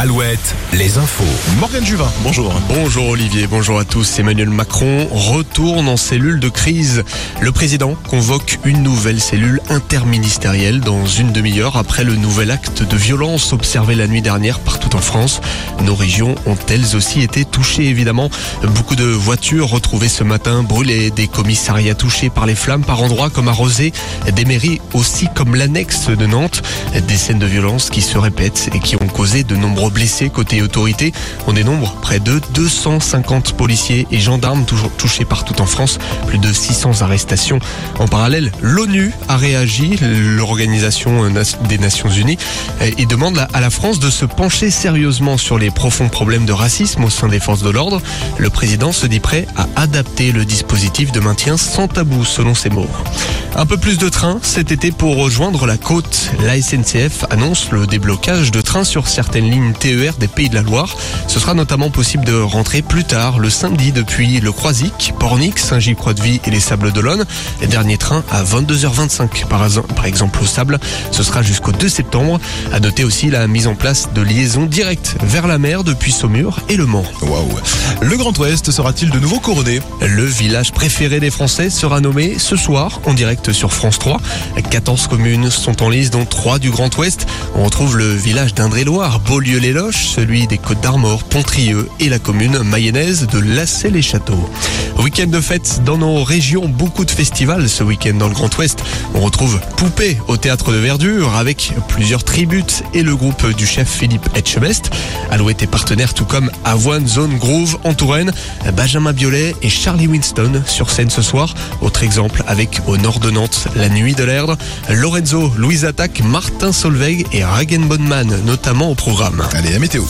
Alouette, les infos. Morgane Juvin, bonjour. Bonjour Olivier, bonjour à tous. Emmanuel Macron retourne en cellule de crise. Le président convoque une nouvelle cellule interministérielle dans une demi-heure après le nouvel acte de violence observé la nuit dernière partout en France. Nos régions ont elles aussi été touchées évidemment. Beaucoup de voitures retrouvées ce matin brûlées, des commissariats touchés par les flammes par endroits comme à des mairies aussi comme l'annexe de Nantes. Des scènes de violence qui se répètent et qui ont causé de nombreux blessés côté autorité. On dénombre près de 250 policiers et gendarmes toujours touchés partout en France. Plus de 600 arrestations. En parallèle, l'ONU a réagi, l'Organisation des Nations Unies, et demande à la France de se pencher sérieusement sur les profonds problèmes de racisme au sein des forces de l'ordre. Le président se dit prêt à adapter le dispositif de maintien sans tabou, selon ses mots. Un peu plus de trains cet été pour rejoindre la côte. La SNCF annonce le déblocage de trains sur certaines lignes TER des Pays de la Loire. Ce sera notamment possible de rentrer plus tard le samedi depuis le Croisic, Pornic, Saint-Gilles-Croix-de-Vie et les Sables d'Olonne. Les derniers trains à 22h25 par, par exemple au Sable. Ce sera jusqu'au 2 septembre. À noter aussi la mise en place de liaisons directes vers la mer depuis Saumur et Le Mans. Waouh. Le Grand Ouest sera-t-il de nouveau couronné? Le village préféré des Français sera nommé ce soir en direct sur France 3. 14 communes sont en liste dont 3 du Grand Ouest. On retrouve le village d'Indre-et-Loire, Beaulieu les Loches, celui des Côtes d'Armor, Pontrieux et la commune mayonnaise de Lassay-les-Châteaux. Week-end de fête dans nos régions, beaucoup de festivals ce week-end dans le Grand Ouest. On retrouve Poupée au théâtre de Verdure avec plusieurs tributes et le groupe du chef Philippe Etchebest. Alouette est partenaire tout comme Avoine Zone Groove en Touraine, Benjamin Biolay et Charlie Winston sur scène ce soir. Autre exemple avec au nord de Nantes, La Nuit de l'Erdre, Lorenzo, Louise Attaque, Martin Solveig et Ragen Bonman notamment au programme. Allez, la météo.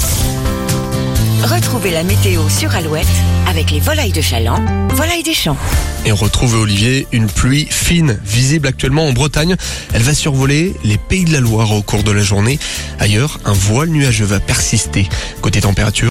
Retrouvez la météo sur Alouette avec les volailles de Chaland, volailles des champs. Et on retrouve Olivier une pluie fine visible actuellement en Bretagne. Elle va survoler les pays de la Loire au cours de la journée. Ailleurs, un voile nuageux va persister. Côté température,